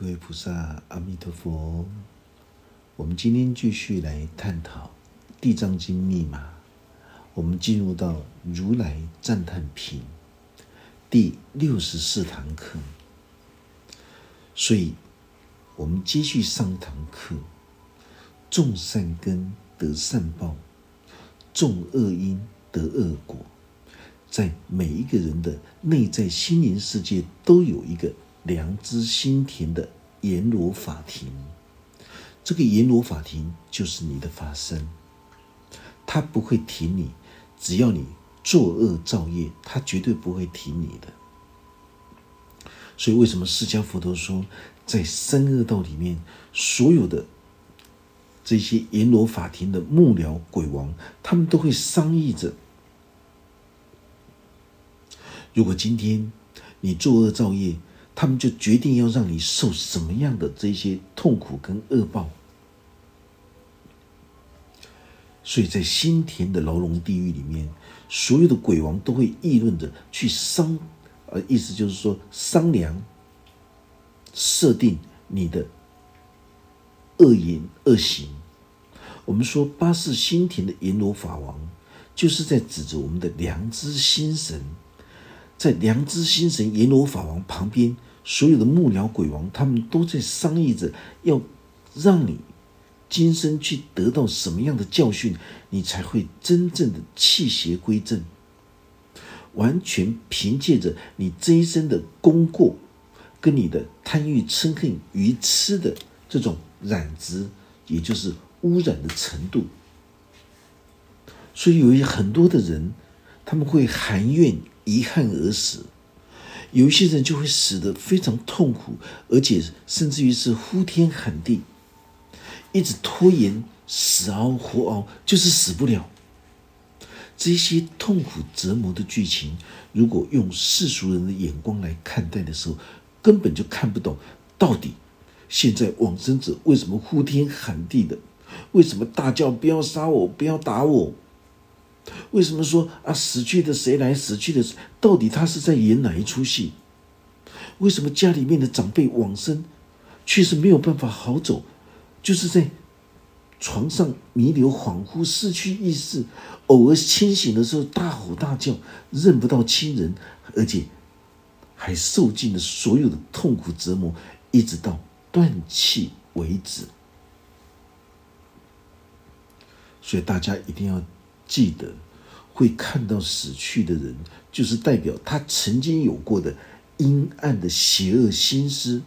各位菩萨，阿弥陀佛。我们今天继续来探讨《地藏经》密码。我们进入到如来赞叹品第六十四堂课，所以我们继续上堂课：种善根得善报，种恶因得恶果。在每一个人的内在心灵世界，都有一个。良知心田的阎罗法庭，这个阎罗法庭就是你的法身，他不会停你，只要你作恶造业，他绝对不会停你的。所以，为什么释迦佛陀说，在三恶道里面，所有的这些阎罗法庭的幕僚鬼王，他们都会商议着：如果今天你作恶造业，他们就决定要让你受什么样的这些痛苦跟恶报，所以在新田的牢笼地狱里面，所有的鬼王都会议论着去商，呃，意思就是说商量设定你的恶言恶行。我们说八世新田的阎罗法王，就是在指着我们的良知心神，在良知心神阎罗法王旁边。所有的幕僚鬼王，他们都在商议着，要让你今生去得到什么样的教训，你才会真正的弃邪归正。完全凭借着你这一生的功过，跟你的贪欲嗔恨愚痴的这种染质，也就是污染的程度。所以有很多的人，他们会含怨遗憾而死。有一些人就会死得非常痛苦，而且甚至于是呼天喊地，一直拖延死熬活熬，就是死不了。这些痛苦折磨的剧情，如果用世俗人的眼光来看待的时候，根本就看不懂到底现在往生者为什么呼天喊地的，为什么大叫不要杀我，不要打我。为什么说啊死去的谁来？死去的到底他是在演哪一出戏？为什么家里面的长辈往生，却是没有办法好走，就是在床上弥留恍惚失去意识，偶尔清醒的时候大吼大叫，认不到亲人，而且还受尽了所有的痛苦折磨，一直到断气为止。所以大家一定要。记得会看到死去的人，就是代表他曾经有过的阴暗的邪恶心思，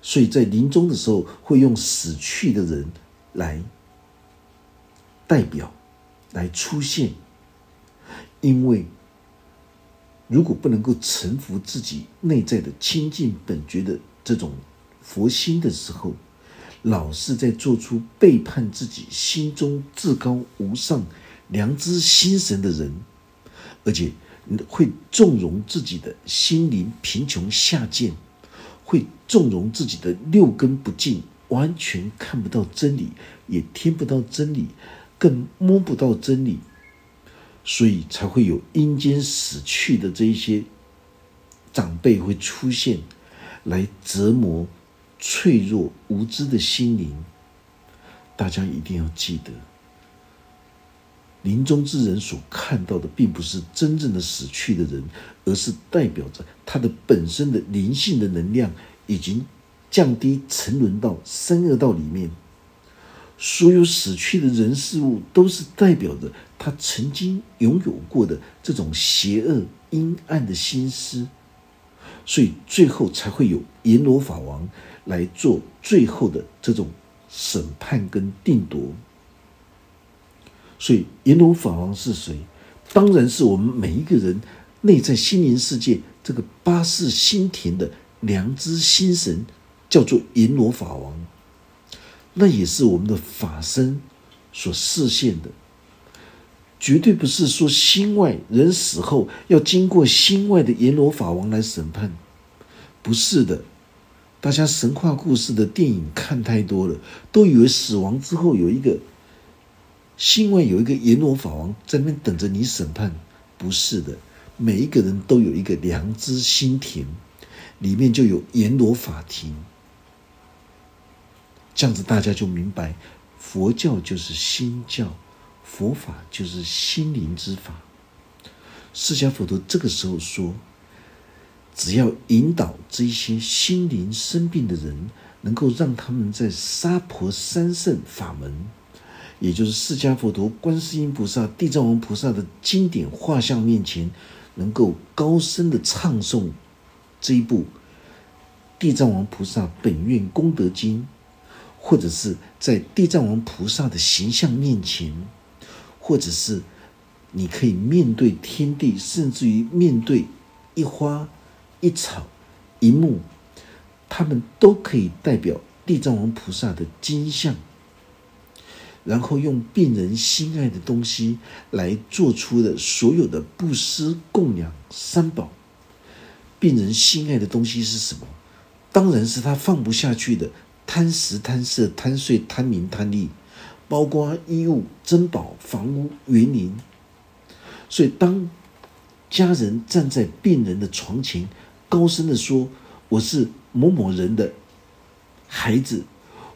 所以在临终的时候会用死去的人来代表来出现，因为如果不能够臣服自己内在的清净本觉的这种佛心的时候，老是在做出背叛自己心中至高无上。良知心神的人，而且会纵容自己的心灵贫穷下贱，会纵容自己的六根不净，完全看不到真理，也听不到真理，更摸不到真理，所以才会有阴间死去的这一些长辈会出现，来折磨脆弱无知的心灵。大家一定要记得。临终之人所看到的，并不是真正的死去的人，而是代表着他的本身的灵性的能量已经降低，沉沦到三恶道里面。所有死去的人事物，都是代表着他曾经拥有过的这种邪恶阴暗的心思，所以最后才会有阎罗法王来做最后的这种审判跟定夺。所以阎罗法王是谁？当然是我们每一个人内在心灵世界这个八世心田的良知心神，叫做阎罗法王。那也是我们的法身所示现的，绝对不是说心外人死后要经过心外的阎罗法王来审判，不是的。大家神话故事的电影看太多了，都以为死亡之后有一个。心外有一个阎罗法王在那边等着你审判，不是的，每一个人都有一个良知心田，里面就有阎罗法庭。这样子大家就明白，佛教就是心教，佛法就是心灵之法。释迦佛陀这个时候说，只要引导这些心灵生病的人，能够让他们在娑婆三圣法门，也就是释迦佛陀、观世音菩萨、地藏王菩萨的经典画像面前，能够高声的唱诵这一部地藏王菩萨本愿功德经。或者是在地藏王菩萨的形象面前，或者是你可以面对天地，甚至于面对一花一草一木，他们都可以代表地藏王菩萨的金像，然后用病人心爱的东西来做出的所有的布施供养三宝。病人心爱的东西是什么？当然是他放不下去的。贪食、贪色、贪睡、贪名、贪利，包括衣物、珍宝、房屋、园林。所以，当家人站在病人的床前，高声的说：“我是某某人的孩子，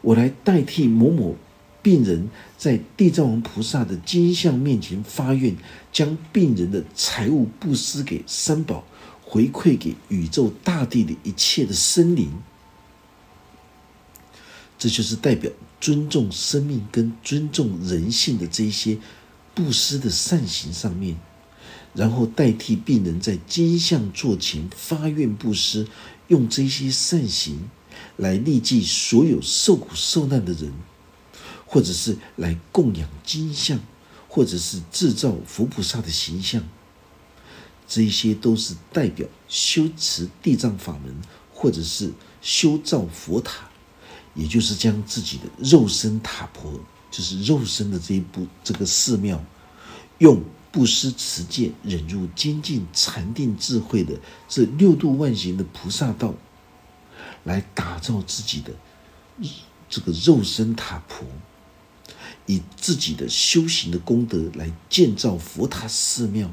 我来代替某某病人，在地藏王菩萨的金像面前发愿，将病人的财物布施给三宝，回馈给宇宙大地的一切的生灵。”这就是代表尊重生命跟尊重人性的这一些布施的善行上面，然后代替病人在金像座前发愿布施，用这些善行来利济所有受苦受难的人，或者是来供养金像，或者是制造佛菩萨的形象，这些都是代表修持地藏法门，或者是修造佛塔。也就是将自己的肉身塔婆，就是肉身的这一部这个寺庙，用不施持戒、忍辱、精进、禅定、智慧的这六度万行的菩萨道，来打造自己的这个肉身塔婆，以自己的修行的功德来建造佛塔寺庙，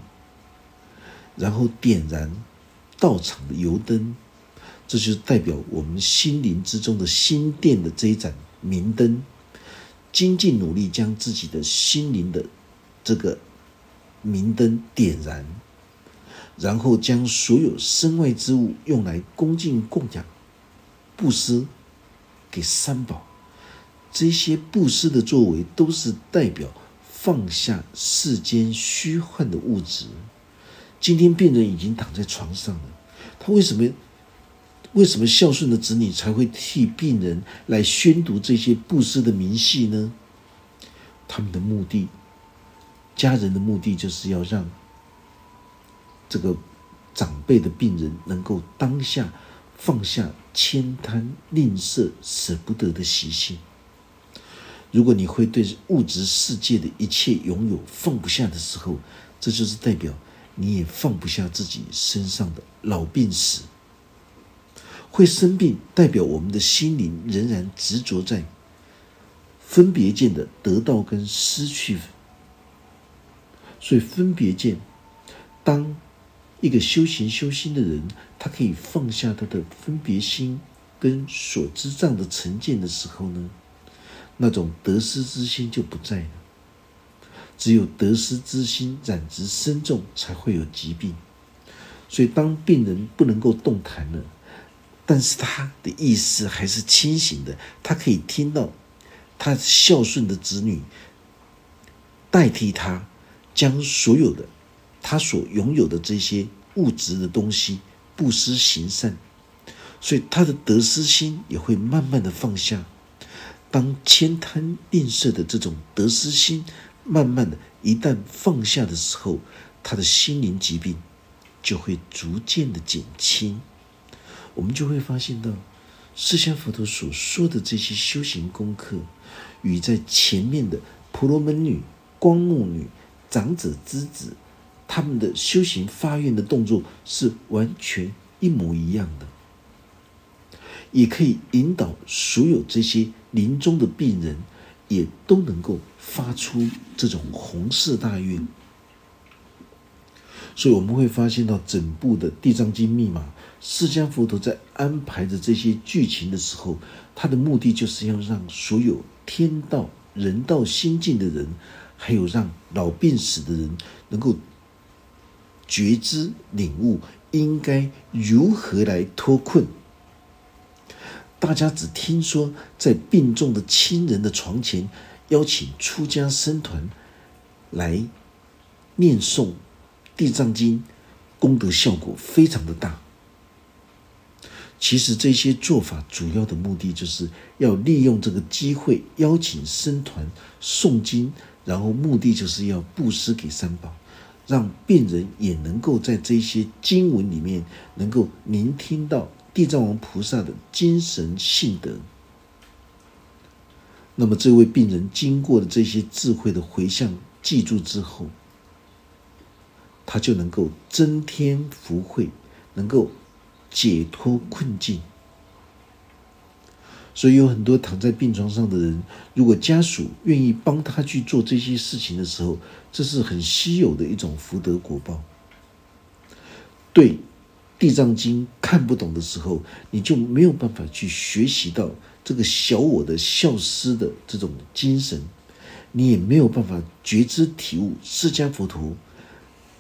然后点燃道场的油灯。这就代表我们心灵之中的心殿的这一盏明灯，精进努力将自己的心灵的这个明灯点燃，然后将所有身外之物用来恭敬供养、布施给三宝。这些布施的作为，都是代表放下世间虚幻的物质。今天病人已经躺在床上了，他为什么？为什么孝顺的子女才会替病人来宣读这些布施的明细呢？他们的目的，家人的目的，就是要让这个长辈的病人能够当下放下悭贪吝啬、舍不得的习性。如果你会对物质世界的一切拥有放不下的时候，这就是代表你也放不下自己身上的老病死。会生病，代表我们的心灵仍然执着在分别见的得到跟失去。所以分别见，当一个修行修心的人，他可以放下他的分别心跟所知障的成见的时候呢，那种得失之心就不在了。只有得失之心染执深重，才会有疾病。所以当病人不能够动弹了。但是他的意识还是清醒的，他可以听到他孝顺的子女代替他，将所有的他所拥有的这些物质的东西布施行善，所以他的得失心也会慢慢的放下。当悭贪吝啬的这种得失心慢慢的一旦放下的时候，他的心灵疾病就会逐渐的减轻。我们就会发现到，释迦佛陀所说的这些修行功课，与在前面的婆罗门女、光目女、长者之子他们的修行发愿的动作是完全一模一样的，也可以引导所有这些临终的病人，也都能够发出这种红色大运。所以我们会发现到整部的《地藏经》密码，释迦佛陀在安排着这些剧情的时候，他的目的就是要让所有天道、人道心境的人，还有让老病死的人，能够觉知领悟，应该如何来脱困。大家只听说在病重的亲人的床前，邀请出家僧团来念诵《地藏经》，功德效果非常的大。其实这些做法主要的目的，就是要利用这个机会邀请僧团诵经，然后目的就是要布施给三宝，让病人也能够在这些经文里面能够聆听到。地藏王菩萨的精神性德，那么这位病人经过了这些智慧的回向记住之后，他就能够增添福慧，能够解脱困境。所以有很多躺在病床上的人，如果家属愿意帮他去做这些事情的时候，这是很稀有的一种福德果报。对。地藏经看不懂的时候，你就没有办法去学习到这个小我的孝思的这种精神，你也没有办法觉知体悟释迦佛陀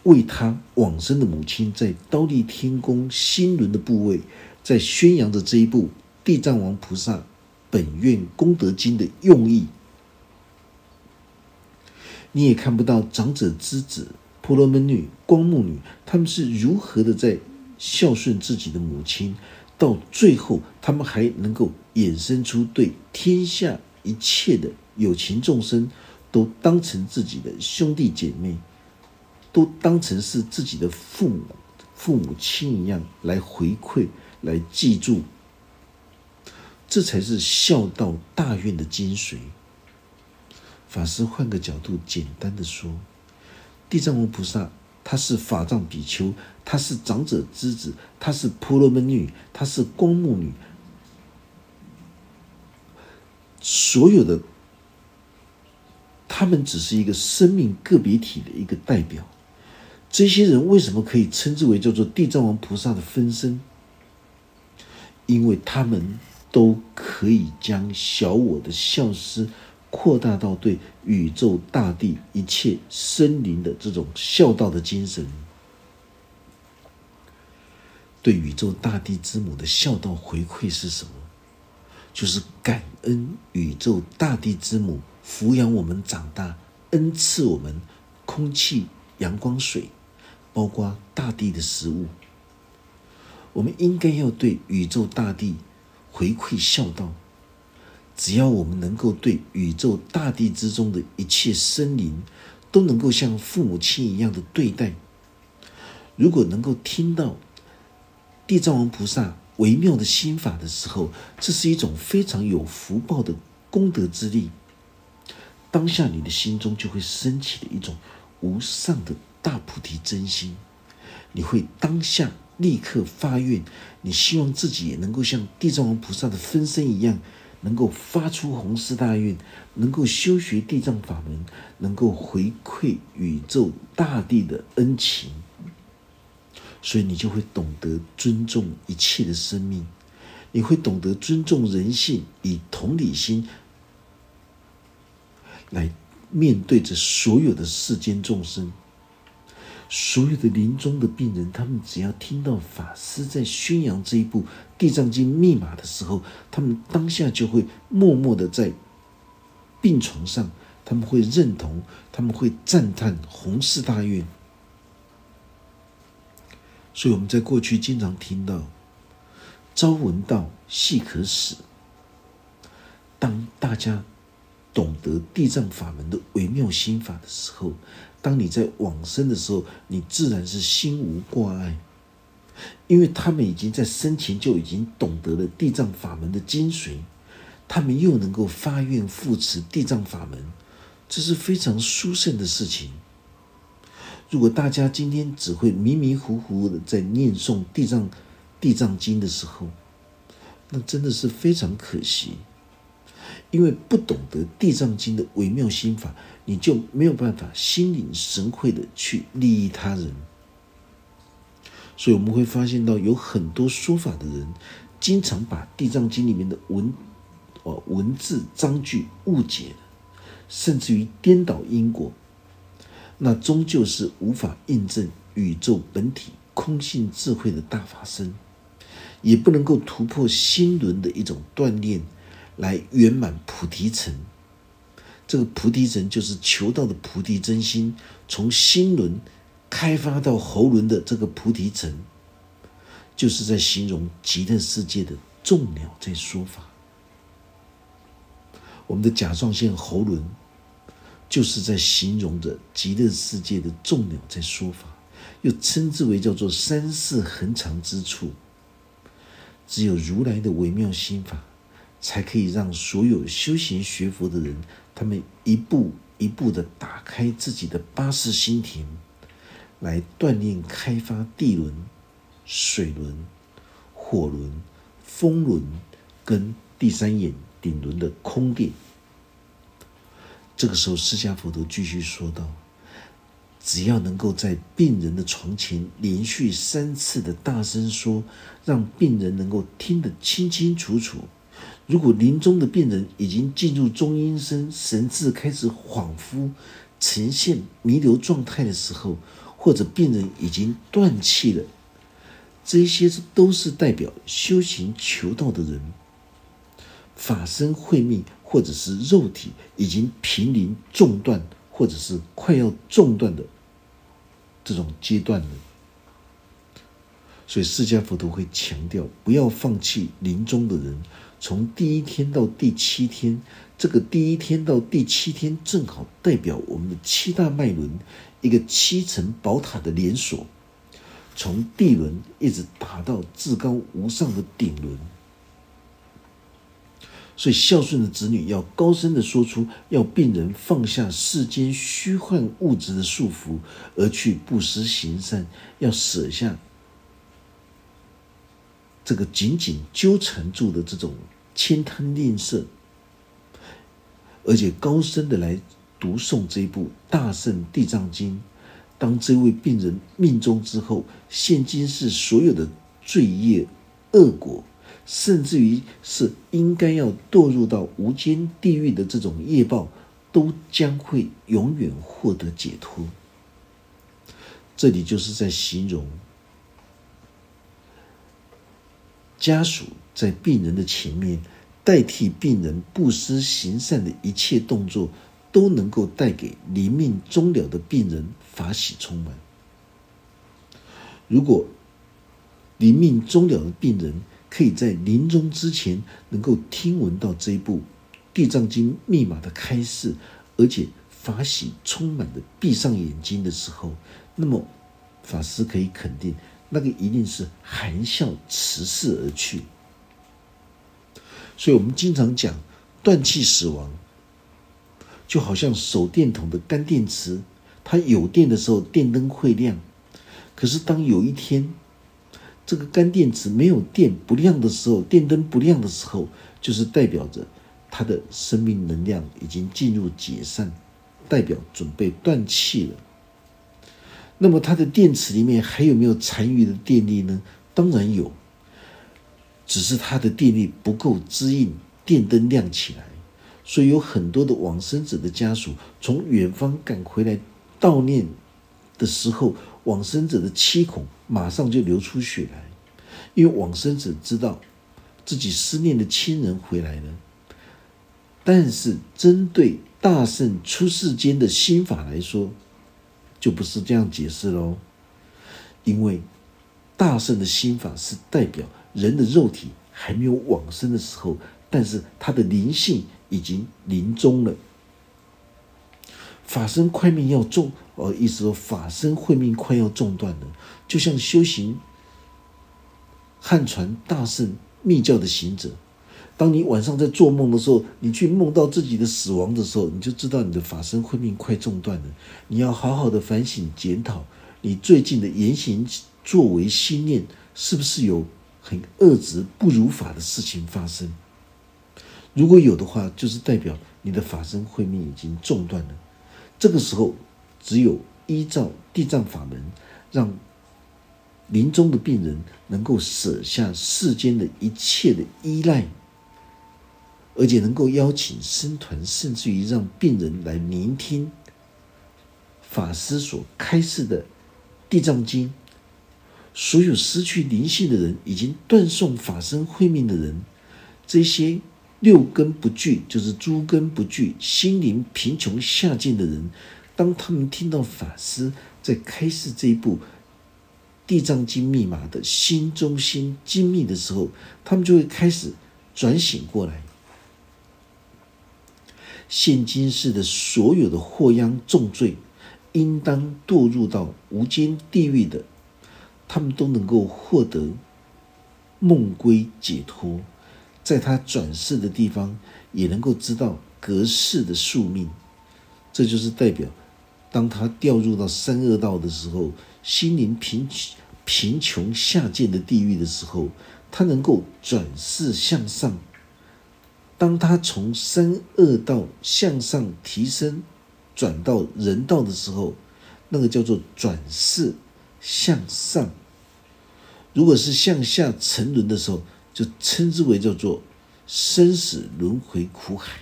为他往生的母亲在刀立天宫心轮的部位，在宣扬着这一部地藏王菩萨本愿功德经的用意，你也看不到长者之子婆罗门女、光目女他们是如何的在。孝顺自己的母亲，到最后，他们还能够衍生出对天下一切的有情众生，都当成自己的兄弟姐妹，都当成是自己的父母、父母亲一样来回馈、来记住。这才是孝道大愿的精髓。法师换个角度，简单的说，地藏王菩萨。他是法藏比丘，他是长者之子，他是婆罗门女，他是光目女，所有的他们只是一个生命个别体的一个代表。这些人为什么可以称之为叫做地藏王菩萨的分身？因为他们都可以将小我的孝思。扩大到对宇宙大地一切生灵的这种孝道的精神，对宇宙大地之母的孝道回馈是什么？就是感恩宇宙大地之母抚养我们长大，恩赐我们空气、阳光、水，包括大地的食物。我们应该要对宇宙大地回馈孝道。只要我们能够对宇宙大地之中的一切生灵，都能够像父母亲一样的对待，如果能够听到地藏王菩萨微妙的心法的时候，这是一种非常有福报的功德之力。当下你的心中就会升起的一种无上的大菩提真心，你会当下立刻发愿，你希望自己也能够像地藏王菩萨的分身一样。能够发出宏誓大愿，能够修学地藏法门，能够回馈宇宙大地的恩情，所以你就会懂得尊重一切的生命，你会懂得尊重人性，以同理心来面对着所有的世间众生。所有的临终的病人，他们只要听到法师在宣扬这一部《地藏经》密码的时候，他们当下就会默默的在病床上，他们会认同，他们会赞叹，弘誓大愿。所以我们在过去经常听到“朝闻道，夕可死”。当大家懂得地藏法门的微妙心法的时候，当你在往生的时候，你自然是心无挂碍，因为他们已经在生前就已经懂得了地藏法门的精髓，他们又能够发愿护持地藏法门，这是非常殊胜的事情。如果大家今天只会迷迷糊糊的在念诵地藏地藏经的时候，那真的是非常可惜。因为不懂得《地藏经》的微妙心法，你就没有办法心领神会的去利益他人。所以我们会发现到有很多说法的人，经常把《地藏经》里面的文哦文字章句误解，甚至于颠倒因果，那终究是无法印证宇宙本体空性智慧的大法身，也不能够突破心轮的一种锻炼，来圆满菩提层。这个菩提层就是求道的菩提真心，从心轮。开发到喉轮的这个菩提层，就是在形容极乐世界的众鸟在说法。我们的甲状腺喉轮，就是在形容着极乐世界的众鸟在说法，又称之为叫做三世恒常之处。只有如来的微妙心法，才可以让所有修行学佛的人，他们一步一步的打开自己的八识心田。来锻炼、开发地轮、水轮、火轮、风轮跟第三眼顶轮的空电。这个时候，释迦佛陀继续说道：“只要能够在病人的床前连续三次的大声说，让病人能够听得清清楚楚。如果临终的病人已经进入中阴身，神志开始恍惚，呈现弥留状态的时候。”或者病人已经断气了，这些都是代表修行求道的人法身慧命，或者是肉体已经濒临中断，或者是快要中断的这种阶段了。所以释迦佛陀会强调，不要放弃临终的人。从第一天到第七天，这个第一天到第七天正好代表我们的七大脉轮。一个七层宝塔的连锁，从地轮一直打到至高无上的顶轮。所以孝顺的子女要高声的说出，要病人放下世间虚幻物质的束缚，而去布施行善，要舍下这个紧紧纠缠住的这种悭贪吝啬，而且高声的来。读诵这部《大圣地藏经》，当这位病人命中之后，现今是所有的罪业恶果，甚至于是应该要堕入到无间地狱的这种业报，都将会永远获得解脱。这里就是在形容家属在病人的前面，代替病人布施行善的一切动作。都能够带给临命终了的病人法喜充满。如果临命终了的病人可以在临终之前能够听闻到这一部《地藏经》密码的开示，而且法喜充满的闭上眼睛的时候，那么法师可以肯定，那个一定是含笑辞世而去。所以我们经常讲断气死亡。就好像手电筒的干电池，它有电的时候电灯会亮，可是当有一天这个干电池没有电不亮的时候，电灯不亮的时候，就是代表着它的生命能量已经进入解散，代表准备断气了。那么它的电池里面还有没有残余的电力呢？当然有，只是它的电力不够支应电灯亮起来。所以有很多的往生者的家属从远方赶回来悼念的时候，往生者的七孔马上就流出血来，因为往生者知道自己思念的亲人回来了。但是针对大圣出世间的心法来说，就不是这样解释喽，因为大圣的心法是代表人的肉体还没有往生的时候，但是他的灵性。已经临终了，法身快命要中，呃，意思说法身慧命快要中断了，就像修行汉传大圣密教的行者，当你晚上在做梦的时候，你去梦到自己的死亡的时候，你就知道你的法身慧命快中断了。你要好好的反省检讨，你最近的言行作为心念，是不是有很恶质不如法的事情发生？如果有的话，就是代表你的法身慧命已经中断了。这个时候，只有依照地藏法门，让临终的病人能够舍下世间的一切的依赖，而且能够邀请僧团，甚至于让病人来聆听法师所开示的《地藏经》。所有失去灵性的人，已经断送法身慧命的人，这些六根不具，就是诸根不具、心灵贫穷下贱的人，当他们听到法师在开示这一部。地藏经密码的心中心精密的时候，他们就会开始转醒过来。现今世的所有的祸殃重罪，应当堕入到无间地狱的，他们都能够获得梦归解脱，在他转世的地方也能够知道隔世的宿命。这就是代表，当他掉入到三恶道的时候。心灵贫贫穷下贱的地狱的时候，他能够转世向上。当他从三恶道向上提升，转到人道的时候，那个叫做转世向上。如果是向下沉沦的时候，就称之为叫做生死轮回苦海。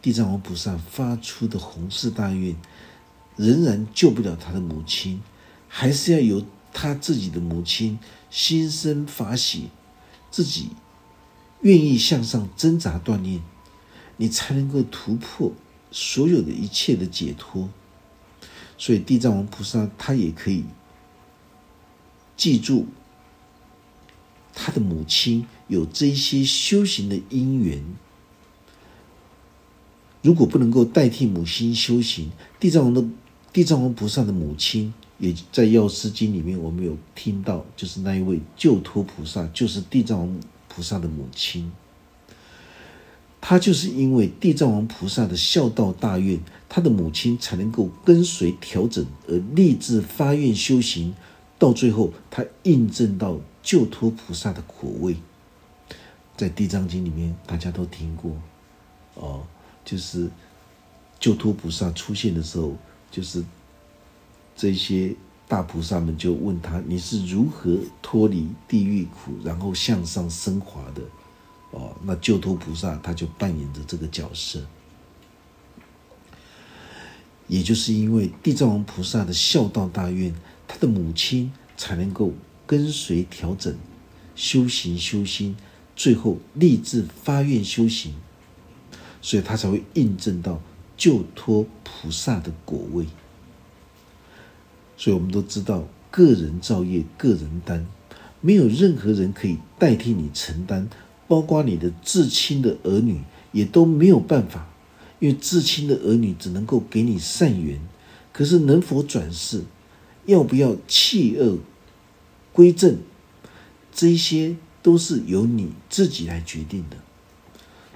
地藏王菩萨发出的弘誓大愿。仍然救不了他的母亲，还是要由他自己的母亲心生法喜，自己愿意向上挣扎锻炼，你才能够突破所有的一切的解脱。所以地藏王菩萨他也可以记住他的母亲有这些修行的因缘。如果不能够代替母亲修行，地藏王的。地藏王菩萨的母亲也在药师经里面，我们有听到，就是那一位救脱菩萨，就是地藏王菩萨的母亲。他就是因为地藏王菩萨的孝道大愿，他的母亲才能够跟随调整而立志发愿修行，到最后他印证到救脱菩萨的苦味。在地藏经里面，大家都听过哦，就是救脱菩萨出现的时候。就是这些大菩萨们就问他：“你是如何脱离地狱苦，然后向上升华的？”哦，那救脱菩萨他就扮演着这个角色。也就是因为地藏王菩萨的孝道大愿，他的母亲才能够跟随调整修行修心，最后立志发愿修行，所以他才会印证到。救脱菩萨的果位，所以我们都知道，个人造业，个人担，没有任何人可以代替你承担，包括你的至亲的儿女，也都没有办法，因为至亲的儿女只能够给你善缘，可是能否转世，要不要弃恶归正，这些都是由你自己来决定的。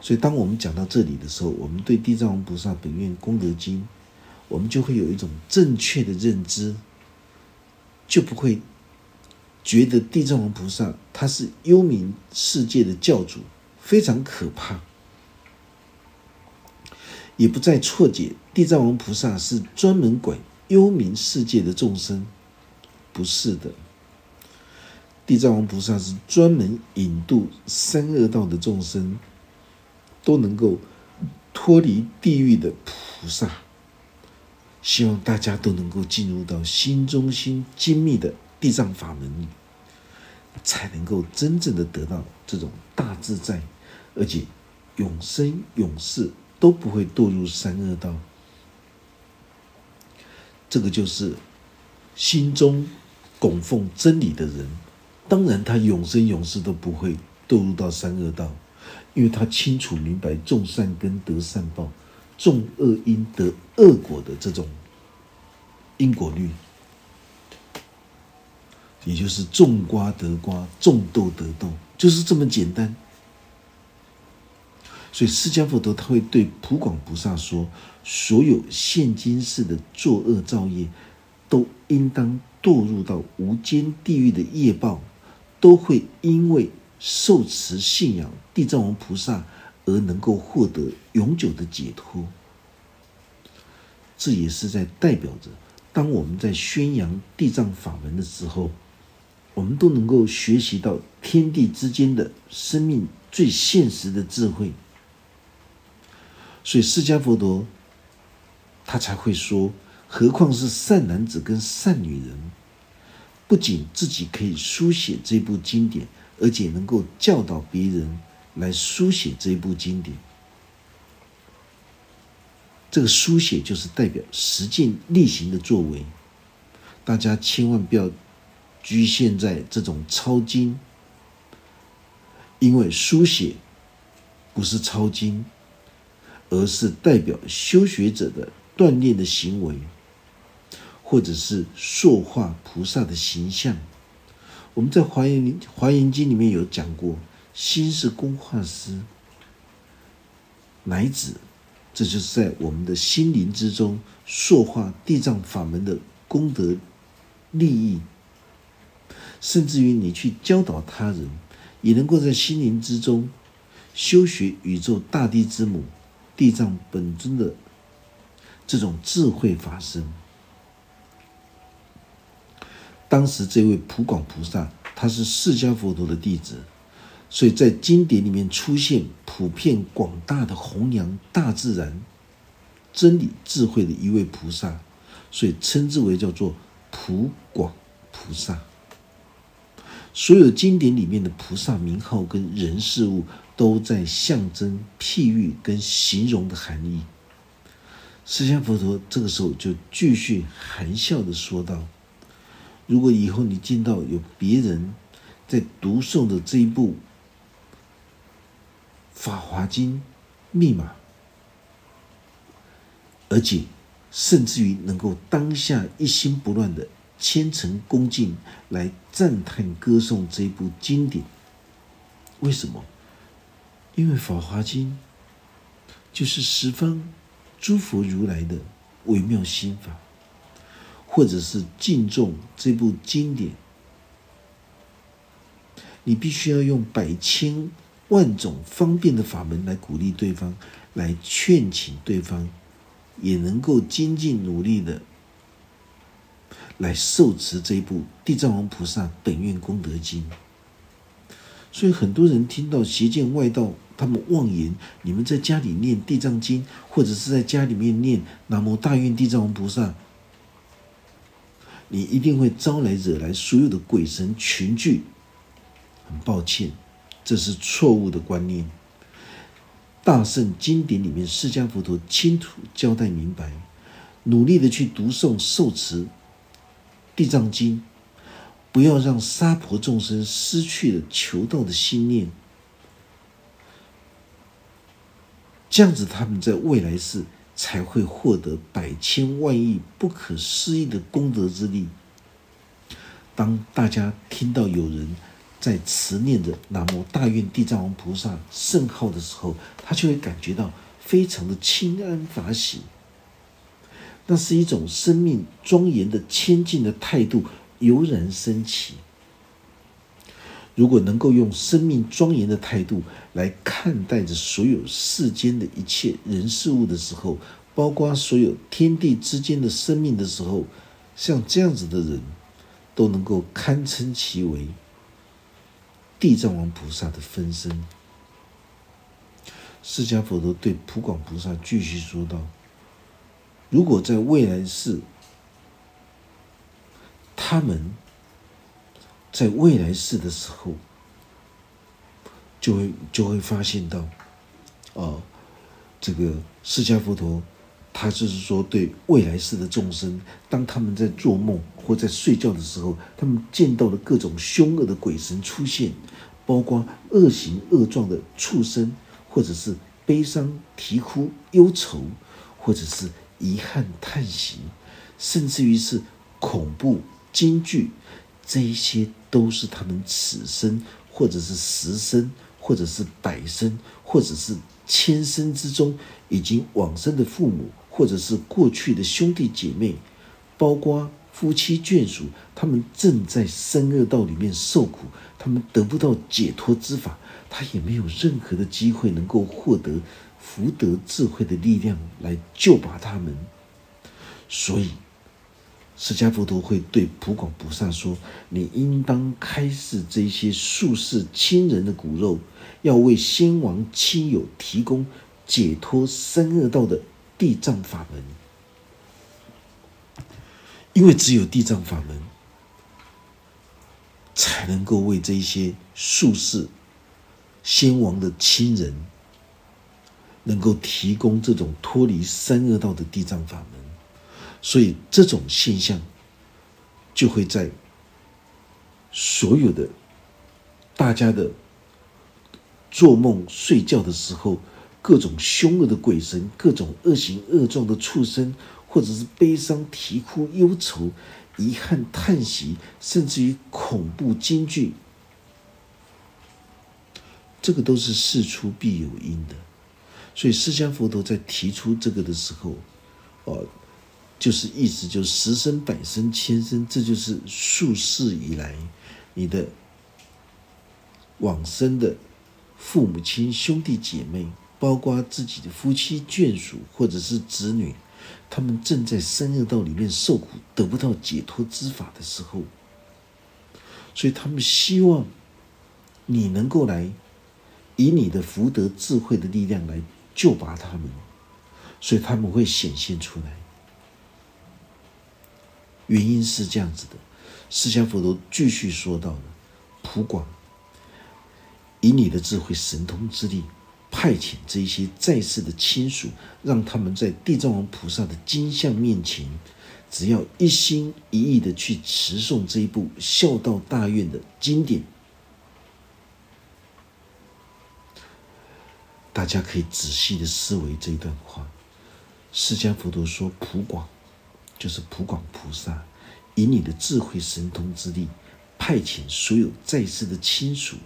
所以，当我们讲到这里的时候，我们对地藏王菩萨本愿功德经，我们就会有一种正确的认知，就不会觉得地藏王菩萨他是幽冥世界的教主，非常可怕，也不再错解地藏王菩萨是专门管幽冥世界的众生，不是的，地藏王菩萨是专门引渡三恶道的众生。都能够脱离地狱的菩萨，希望大家都能够进入到心中心精密的地藏法门，才能够真正的得到这种大自在，而且永生永世都不会堕入三恶道。这个就是心中供奉真理的人，当然他永生永世都不会堕入到三恶道。因为他清楚明白种善根得善报，种恶因得恶果的这种因果律，也就是种瓜得瓜，种豆得豆，就是这么简单。所以释迦佛陀他会对普广菩萨说：所有现今世的作恶造业，都应当堕入到无间地狱的业报，都会因为。受持信仰地藏王菩萨而能够获得永久的解脱，这也是在代表着当我们在宣扬地藏法门的时候，我们都能够学习到天地之间的生命最现实的智慧。所以释迦佛陀他才会说：何况是善男子跟善女人，不仅自己可以书写这部经典，而且能够教导别人来书写这部经典。这个书写就是代表实践力行的作为，大家千万不要局限在这种抄经，因为书写不是抄经，而是代表修学者的锻炼的行为，或者是塑化菩萨的形象。我们在华严华严经里面有讲过，心是工画师，乃至。这就是在我们的心灵之中塑化地藏法门的功德利益，甚至于你去教导他人，也能够在心灵之中修学宇宙大地之母地藏本尊的这种智慧法身。当时这位普广菩萨，他是释迦佛陀的弟子。所以在经典里面出现普遍广大的弘扬大自然真理智慧的一位菩萨，所以称之为叫做普广菩萨。所有经典里面的菩萨名号跟人事物，都在象征譬喻跟形容的含义。释迦佛陀这个时候就继续含笑的说道：“如果以后你见到有别人在读诵的这一部。”《法华经》密码，而且甚至于能够当下一心不乱的虔诚恭敬来赞叹歌颂这部经典。为什么？因为《法华经》就是十方诸佛如来的微妙心法，或者是敬重这部经典，你必须要用百千。万种方便的法门来鼓励对方，来劝请对方，也能够精进努力的来受持这部《地藏王菩萨本愿功德经》。所以很多人听到邪见外道他们妄言，你们在家里念《地藏经》，或者是在家里面念“南无大愿地藏王菩萨”，你一定会招来惹来所有的鬼神群聚。很抱歉。这是错误的观念。大圣经典里面，释迦佛陀清楚交代明白，努力的去读诵受持《地藏经》，不要让娑婆众生失去了求道的心念，这样子他们在未来世才会获得百千万亿不可思议的功德之力。当大家听到有人，在持念着南无大愿地藏王菩萨圣号的时候，他就会感觉到非常的清安法喜。那是一种生命庄严的谦敬的态度油然升起。如果能够用生命庄严的态度来看待着所有世间的一切人事物的时候，包括所有天地之间的生命的时候，像这样子的人，都能够堪称其为。地藏王菩萨的分身，释迦佛陀对普广菩萨继续说道：“如果在未来世，他们在未来世的时候，就会就会发现到，哦，这个释迦佛陀。”他就是说，对未来世的众生，当他们在做梦或在睡觉的时候，他们见到了各种凶恶的鬼神出现，包括恶行恶状的畜生，或者是悲伤啼哭忧愁，或者是遗憾叹息，甚至于是恐怖惊惧，这一些都是他们此生或者是十生，或者是百生，或者是千生之中已经往生的父母。或者是过去的兄弟姐妹，包括夫妻眷属，他们正在生恶道里面受苦，他们得不到解脱之法，他也没有任何的机会能够获得福德智慧的力量来救拔他们。所以，释迦佛陀会对普广菩萨说：“你应当开示这些术士亲人的骨肉，要为先王亲友提供解脱三恶道的地藏法门，因为只有地藏法门，才能够为这些术士先王的亲人。”能够提供这种脱离三恶道的地藏法门，所以这种现象就会在所有的大家的做梦、睡觉的时候，各种凶恶的鬼神、各种恶行恶状的畜生，或者是悲伤啼哭、忧愁、遗憾叹息，甚至于恐怖惊惧，这个都是事出必有因的。所以释迦佛陀在提出这个的时候，哦，就是意思就是十生百生千生，这就是数世以来你的往生的父母亲兄弟姐妹，包括自己的夫妻眷属或者是子女，他们正在三恶道里面受苦，得不到解脱之法的时候，所以他们希望你能够来以你的福德智慧的力量来。救拔他们，所以他们会显现出来。原因是这样子的，释迦佛陀继续说到了：普广，以你的智慧神通之力，派遣这些在世的亲属，让他们在地藏王菩萨的金像面前，只要一心一意的去持诵这一部孝道大愿的经典。大家可以仔细的思维这一段话。释迦佛陀说：“普广，就是普广菩萨，以你的智慧神通之力，派遣所有在世的亲属，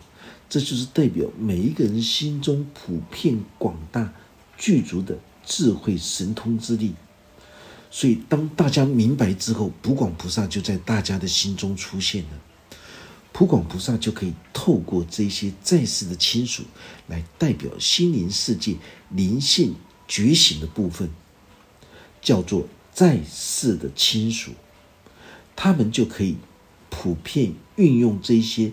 这就是代表每一个人心中普遍广大具足的智慧神通之力。所以，当大家明白之后，普广菩萨就在大家的心中出现了。”普广菩萨就可以透过这些在世的亲属，来代表心灵世界灵性觉醒的部分，叫做在世的亲属，他们就可以普遍运用这些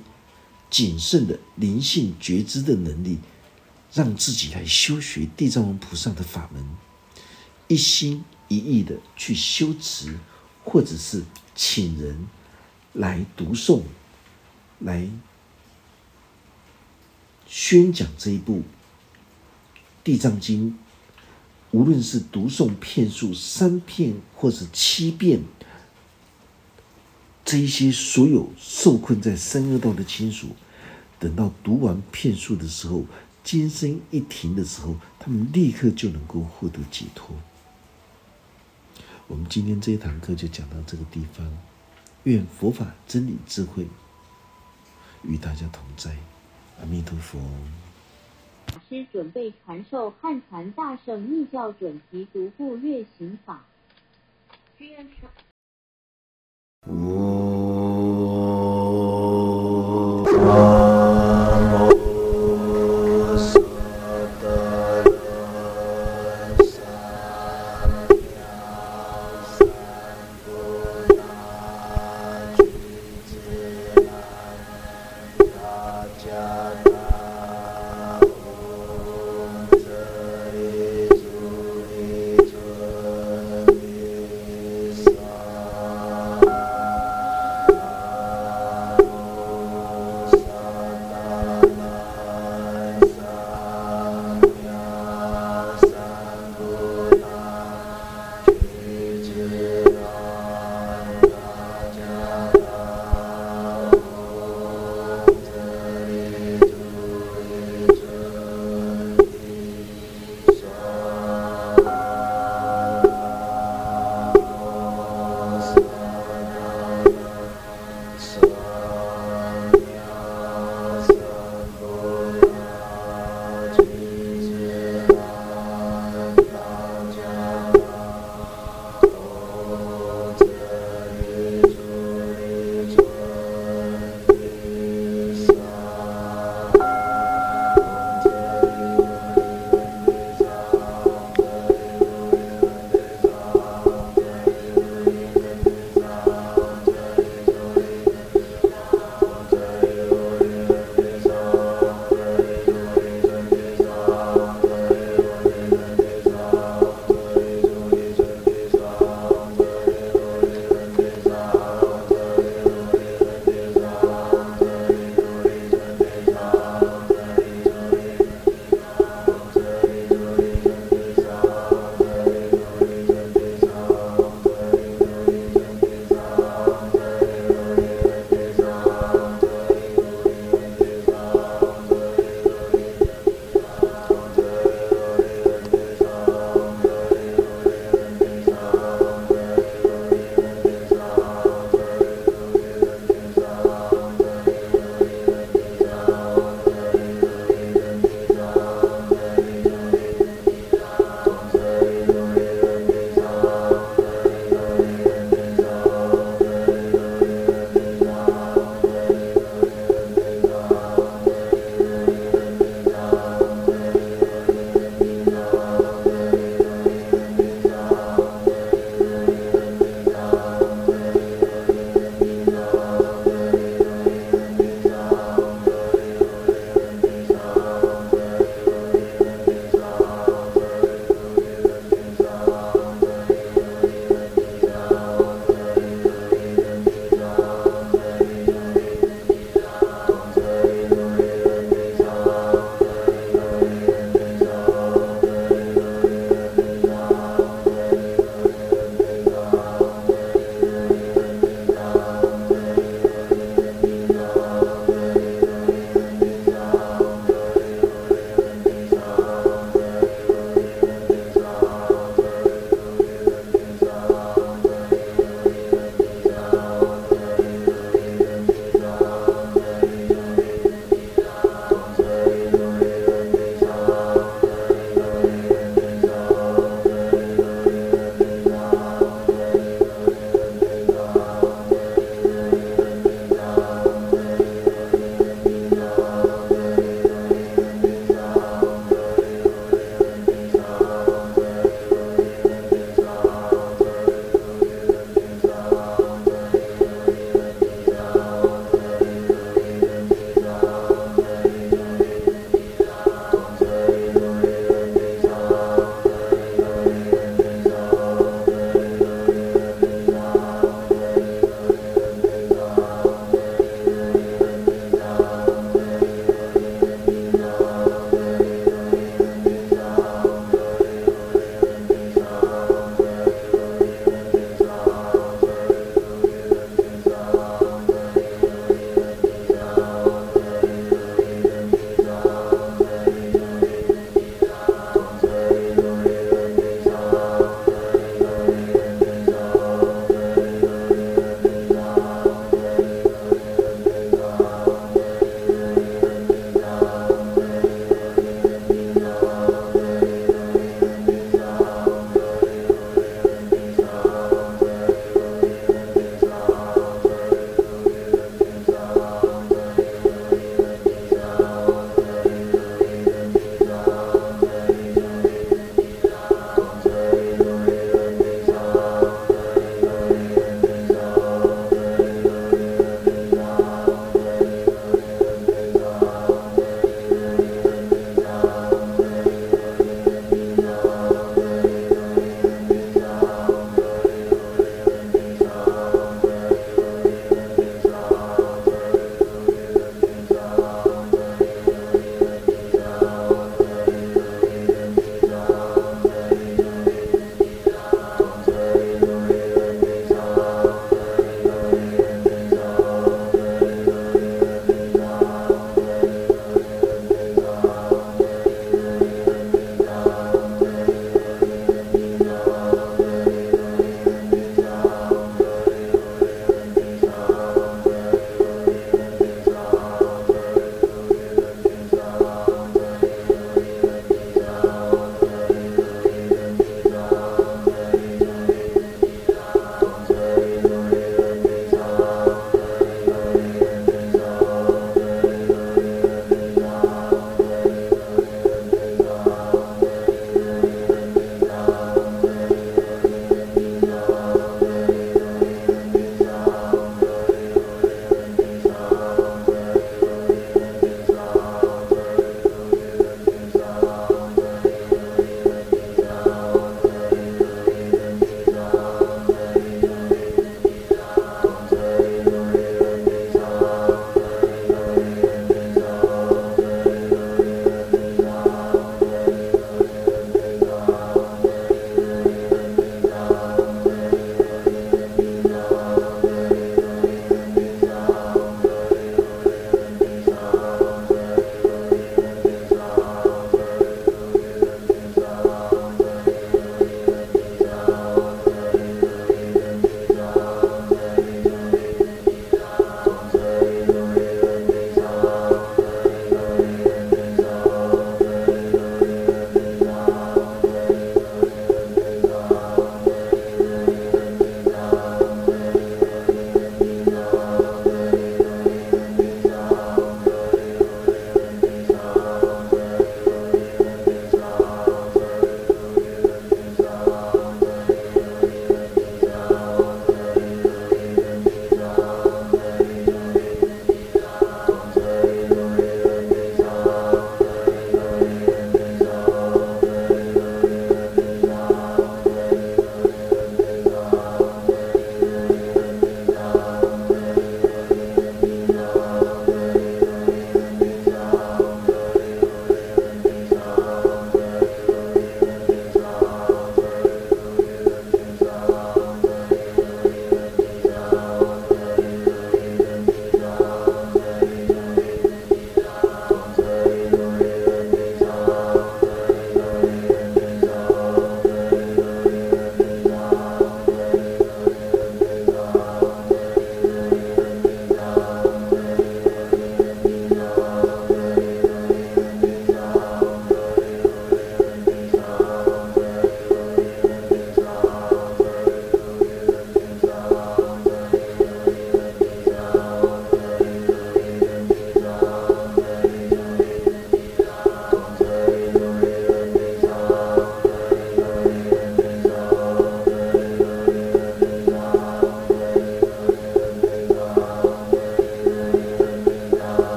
谨慎的灵性觉知的能力，让自己来修学地藏王菩萨的法门，一心一意的去修持，或者是请人来读诵。来宣讲这一部《地藏经》，无论是读诵片数三遍或者七遍，这一些所有受困在三恶道的亲属，等到读完片数的时候，金声一停的时候，他们立刻就能够获得解脱。我们今天这一堂课就讲到这个地方，愿佛法真理智慧。与大家同在，阿弥陀佛。法师准备传授汉传大圣密教准提独步月行法。